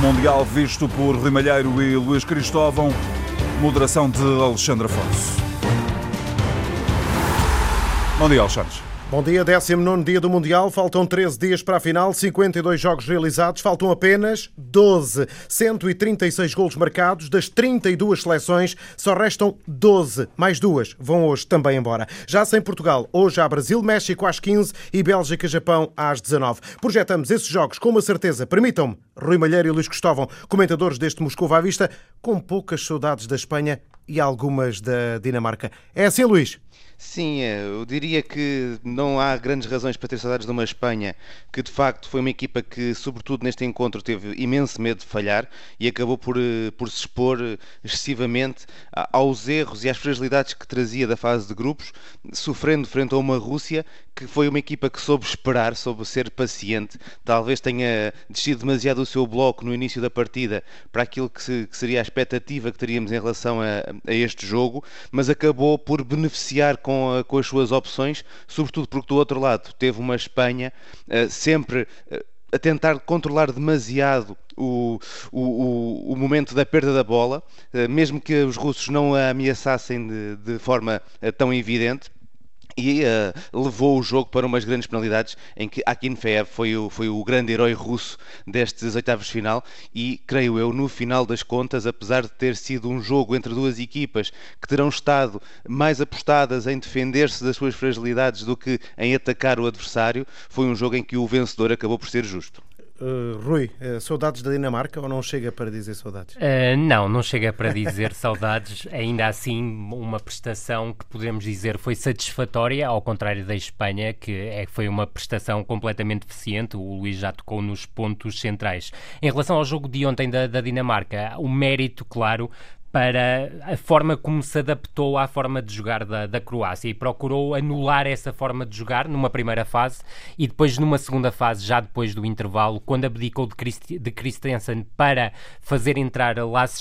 Mundial visto por Rui Malheiro e Luís Cristóvão. Moderação de Alexandre Afonso. Bom dia, Alexandre. Bom dia, 19 dia do Mundial. Faltam 13 dias para a final, 52 jogos realizados, faltam apenas 12. 136 golos marcados. Das 32 seleções, só restam 12. Mais duas vão hoje também embora. Já sem Portugal, hoje há Brasil, México às 15 e Bélgica, Japão às 19. Projetamos esses jogos com uma certeza. Permitam-me, Rui Malheiro e Luís Cristóvão, comentadores deste Moscou à vista, com poucas saudades da Espanha e algumas da Dinamarca. É assim, Luís? Sim, é, eu diria que não há grandes razões para ter saudades de uma Espanha que de facto foi uma equipa que, sobretudo neste encontro, teve imenso medo de falhar e acabou por, eh, por se expor excessivamente aos erros e às fragilidades que trazia da fase de grupos, sofrendo frente a uma Rússia que foi uma equipa que soube esperar, soube ser paciente, talvez tenha descido demasiado o seu bloco no início da partida para aquilo que, se, que seria a expectativa que teríamos em relação a, a este jogo, mas acabou por beneficiar com a, com as suas opções, sobretudo porque do outro lado teve uma Espanha uh, sempre uh, a tentar controlar demasiado o, o, o, momento da perda da bola, uh, mesmo que os russos não a ameaçassem de, de forma tão evidente e uh, levou o jogo para umas grandes penalidades em que Akinfeev foi o, foi o grande herói russo destes oitavos de final e, creio eu, no final das contas, apesar de ter sido um jogo entre duas equipas que terão estado mais apostadas em defender-se das suas fragilidades do que em atacar o adversário, foi um jogo em que o vencedor acabou por ser justo. Uh, Rui, uh, saudades da Dinamarca ou não chega para dizer saudades? Uh, não, não chega para dizer saudades. Ainda assim, uma prestação que podemos dizer foi satisfatória, ao contrário da Espanha, que é, foi uma prestação completamente deficiente. O Luís já tocou nos pontos centrais. Em relação ao jogo de ontem da, da Dinamarca, o mérito, claro, para a forma como se adaptou à forma de jogar da, da Croácia e procurou anular essa forma de jogar numa primeira fase e depois numa segunda fase, já depois do intervalo, quando abdicou de, Christ, de Christensen para fazer entrar Lasse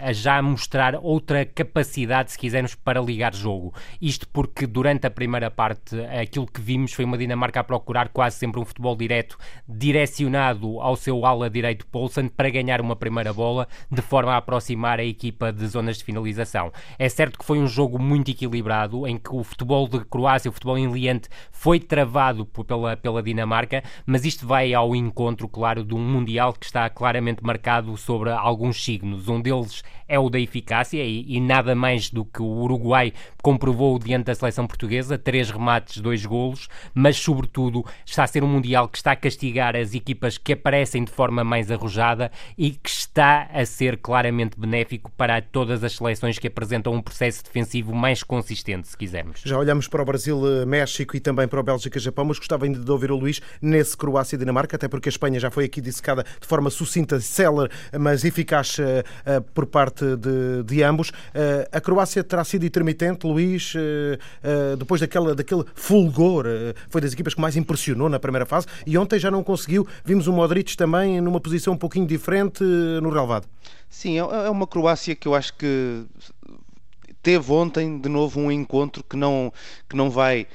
a já mostrar outra capacidade, se quisermos, para ligar jogo. Isto porque durante a primeira parte aquilo que vimos foi uma Dinamarca a procurar quase sempre um futebol direto, direcionado ao seu ala direito Poulsen para ganhar uma primeira bola, de forma a aproximar a equipa de zonas de finalização. É certo que foi um jogo muito equilibrado, em que o futebol de Croácia, o futebol enliante, foi travado pela, pela Dinamarca, mas isto vai ao encontro, claro, de um Mundial que está claramente marcado sobre alguns signos. Um deles é o da eficácia e, e, nada mais do que o Uruguai comprovou diante da seleção portuguesa, três remates, dois golos, mas sobretudo está a ser um Mundial que está a castigar as equipas que aparecem de forma mais arrojada e que está a ser claramente benéfico para todas as seleções que apresentam um processo defensivo mais consistente, se quisermos. Já olhamos para o Brasil, México e também para o Bélgica Japão, mas gostava ainda de ouvir o Luís nesse Croácia e Dinamarca, até porque a Espanha já foi aqui dissecada de forma sucinta, célere, mas eficaz uh, uh, por parte de, de ambos. Eh, a Croácia terá sido intermitente, Luís, eh, depois daquela, daquele fulgor, foi das equipas que mais impressionou na primeira fase e ontem já não conseguiu. Vimos o Modric também numa posição um pouquinho diferente no relevado. Sim, é, é uma Croácia que eu acho que teve ontem de novo um encontro que não, que não vai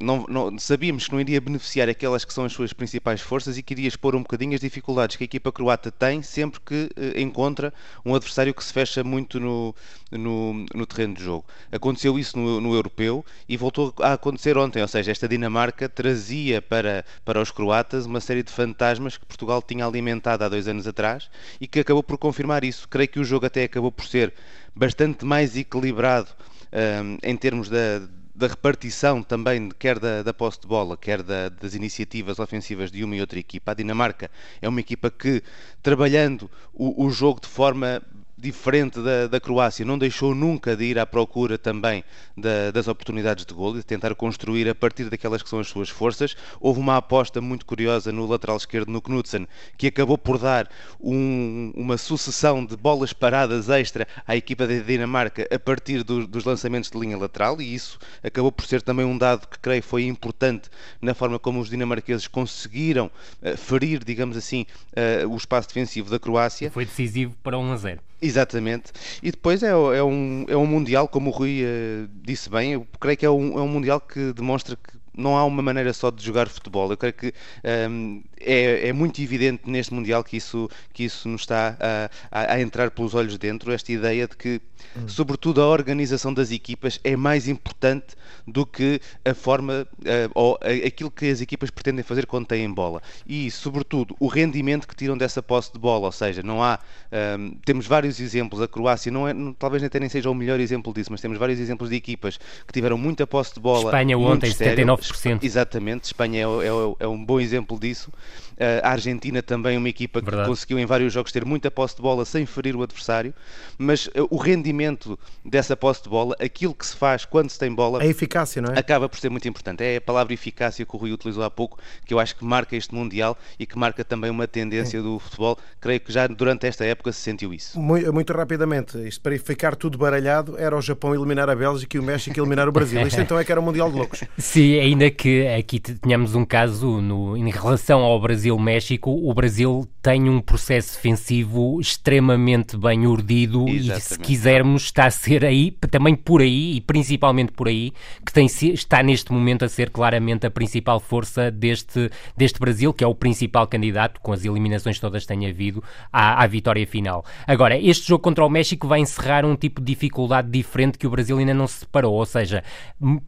não, não, sabíamos que não iria beneficiar aquelas que são as suas principais forças e que iria expor um bocadinho as dificuldades que a equipa croata tem sempre que uh, encontra um adversário que se fecha muito no, no, no terreno de jogo. Aconteceu isso no, no, europeu e voltou a acontecer ontem, ou seja, esta Dinamarca trazia para, para os croatas uma série de fantasmas que Portugal tinha alimentado há dois anos atrás e que acabou por confirmar isso. Creio que o jogo até acabou por ser bastante mais equilibrado um, em termos da da repartição também, quer da, da posse de bola, quer da, das iniciativas ofensivas de uma e outra equipa. A Dinamarca é uma equipa que, trabalhando o, o jogo de forma diferente da, da Croácia, não deixou nunca de ir à procura também da, das oportunidades de gol e de tentar construir a partir daquelas que são as suas forças. Houve uma aposta muito curiosa no lateral esquerdo, no Knudsen, que acabou por dar um, uma sucessão de bolas paradas extra à equipa da Dinamarca a partir do, dos lançamentos de linha lateral e isso acabou por ser também um dado que creio foi importante na forma como os dinamarqueses conseguiram uh, ferir, digamos assim, uh, o espaço defensivo da Croácia. Foi decisivo para 1 a 0. Exatamente. E depois é, é, um, é um Mundial, como o Rui uh, disse bem, eu creio que é um, é um Mundial que demonstra que não há uma maneira só de jogar futebol. Eu creio que um, ehm, é, é, muito evidente neste Mundial que isso, que isso nos está a, a, a entrar pelos olhos dentro, esta ideia de que, hum. sobretudo, a organização das equipas é mais importante do que a forma uh, ou aquilo que as equipas pretendem fazer quando têm bola. E, sobretudo, o rendimento que tiram dessa posse de bola, ou seja, não há. Um, ehm, temos vários exemplos, a Croácia não é, talvez nem seja o melhor exemplo disso, mas temos vários exemplos de equipas que tiveram muita posse de bola. Espanha ontem, 79%. Exatamente, Espanha é, é, é um bom exemplo disso. Uh, a Argentina também é uma equipa Verdade. que conseguiu em vários jogos ter muita posse de bola sem ferir o adversário, mas uh, o rendimento dessa posse de bola, aquilo que se faz quando se tem bola, a eficácia, não é? Acaba por ser muito importante. É a palavra eficácia que o Rui utilizou há pouco, que eu acho que marca este Mundial e que marca também uma tendência é. do futebol. Creio que já durante esta época se sentiu isso. Muito, muito rapidamente, isto para ficar tudo baralhado, era o Japão eliminar a Bélgica e o México eliminar o Brasil. Isto então é que era o Mundial de Loucos. Sim, ainda que aqui tenhamos um caso no, em relação ao Brasil-México, o Brasil tem um processo defensivo extremamente bem urdido Exatamente. e se quisermos está a ser aí, também por aí e principalmente por aí, que tem, está neste momento a ser claramente a principal força deste, deste Brasil, que é o principal candidato, com as eliminações todas que tem havido, à, à vitória final. Agora, este jogo contra o México vai encerrar um tipo de dificuldade diferente que o Brasil ainda não se separou, ou seja,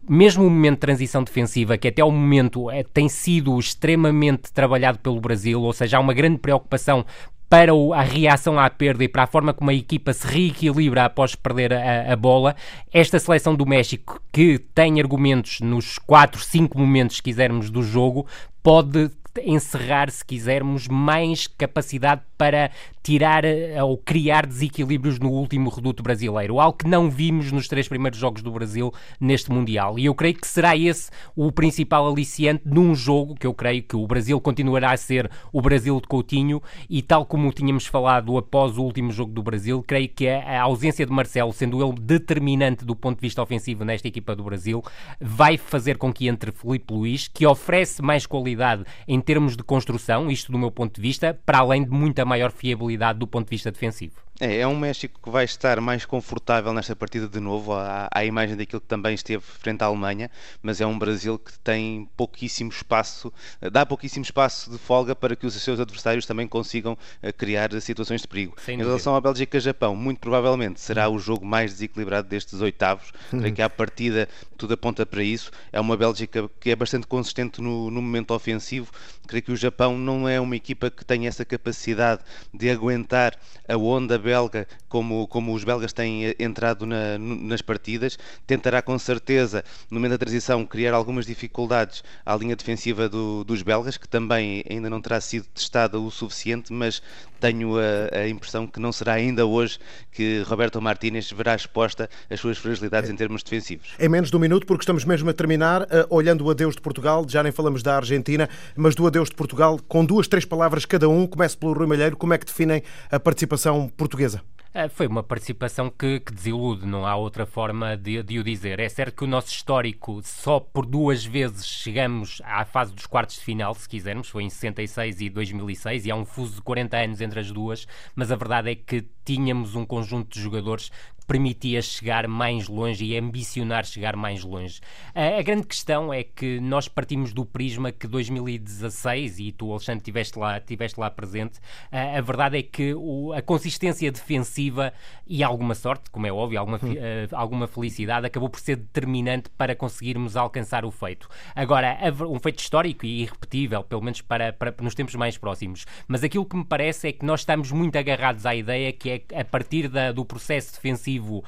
mesmo o momento de transição defensiva, que até o momento é, tem sido extremamente trabalhado pelo Brasil, ou seja, há uma grande preocupação para a reação à perda e para a forma como a equipa se reequilibra após perder a, a, bola. Esta seleção do México, que tem argumentos nos 4, 5 momentos, se quisermos, do jogo, pode encerrar, se quisermos, mais capacidade para tirar eh, ou criar desequilíbrios no último reduto brasileiro, algo que não vimos nos três primeiros jogos do Brasil neste Mundial. E eu creio que será esse o principal aliciante num jogo que eu creio que o Brasil continuará a ser o Brasil de Coutinho e tal como tínhamos falado após o último jogo do Brasil, creio que a ausência de Marcelo, sendo ele determinante do ponto de vista ofensivo nesta equipa do Brasil, vai fazer com que entre Felipe Luís, que oferece mais qualidade em termos de construção, isto do meu ponto de vista, para além de muita maior fiabilidade do ponto de vista defensivo. É, é um México que vai estar mais confortável nesta partida de novo, à, à, imagem daquilo que também esteve frente à Alemanha, mas é um Brasil que tem pouquíssimo espaço, dá pouquíssimo espaço de folga para que os seus adversários também consigam eh, criar situações de perigo. Sem em dúvida. relação à Bélgica-Japão, muito provavelmente será o jogo mais desequilibrado destes oitavos, creio que à partida tudo aponta para isso. É uma Bélgica que é bastante consistente no, no momento ofensivo, creio que o Japão não é uma equipa que tenha essa capacidade de aguentar a onda belga, como, como os belgas têm eh, entrado na, nas partidas, tentará com certeza, no momento da transição, criar algumas dificuldades à linha defensiva do, dos belgas, que também ainda não terá sido testada o suficiente, mas tenho a, a, impressão que não será ainda hoje que Roberto Martínez verá exposta as suas fragilidades é. em termos defensivos. Em menos de um minuto, porque estamos mesmo a terminar, uh, olhando o adeus de Portugal, já nem falamos da Argentina, mas do adeus de Portugal, com duas, três palavras cada um, comece pelo Rui Malheiro, como é que definem a participação portuguesa? É, foi uma participação que, que, desilude, não há outra forma de, de, o dizer. É certo que o nosso histórico, só por duas vezes chegamos à fase dos quartos de final, se quisermos, foi em 66 e 2006, e há um fuso de 40 anos entre as duas, mas a verdade é que tínhamos um conjunto de jogadores permitia chegar mais longe e ambicionar chegar mais longe. A, a, grande questão é que nós partimos do prisma que 2016, e tu, Alexandre, estiveste lá, estiveste lá presente, a, a verdade é que o, a consistência defensiva e alguma sorte, como é óbvio, alguma, hum. uh, alguma felicidade, acabou por ser determinante para conseguirmos alcançar o feito. Agora, um feito histórico e irrepetível, pelo menos para, para, nos tempos mais próximos. Mas aquilo que me parece é que nós estamos muito agarrados à ideia que é a partir da, do processo defensivo coletivo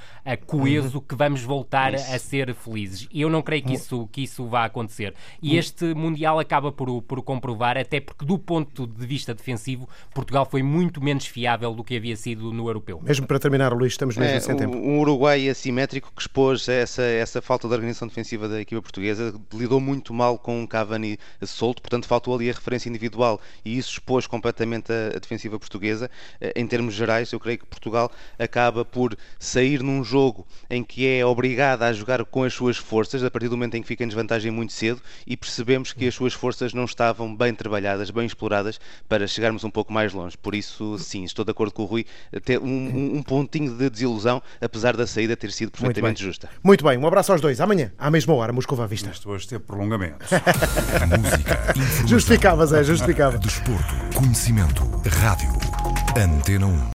coeso que vamos voltar isso. a ser felizes. E eu não creio que isso, que isso vá acontecer. E este Mundial acaba por, por comprovar, até porque do ponto de vista defensivo, Portugal foi muito menos fiável do que havia sido no europeu. Mesmo para terminar, Luís, estamos mesmo é, sem tempo. Um Uruguai assimétrico que expôs essa, essa falta de organização defensiva da equipa portuguesa, lidou muito mal com um Cavani solto, portanto faltou ali a referência individual e isso expôs completamente a, a defensiva portuguesa. Eh, em termos gerais, eu creio que Portugal acaba por sair num jogo em que é obrigada a jogar com as suas forças, a partir do momento em que fica em desvantagem muito cedo, e percebemos que as suas forças não estavam bem trabalhadas, bem exploradas, para chegarmos um pouco mais longe. Por isso, sim, estou de acordo com o Rui, ter um, um pontinho de desilusão, apesar da saída ter sido perfeitamente Muito justa. Muito bem, um abraço aos dois. Amanhã, à mesma hora, Moscova à vista. Isto hoje teve prolongamento. Música, Justificava, Zé, justificava. desporto, conhecimento, rádio. Antena 1.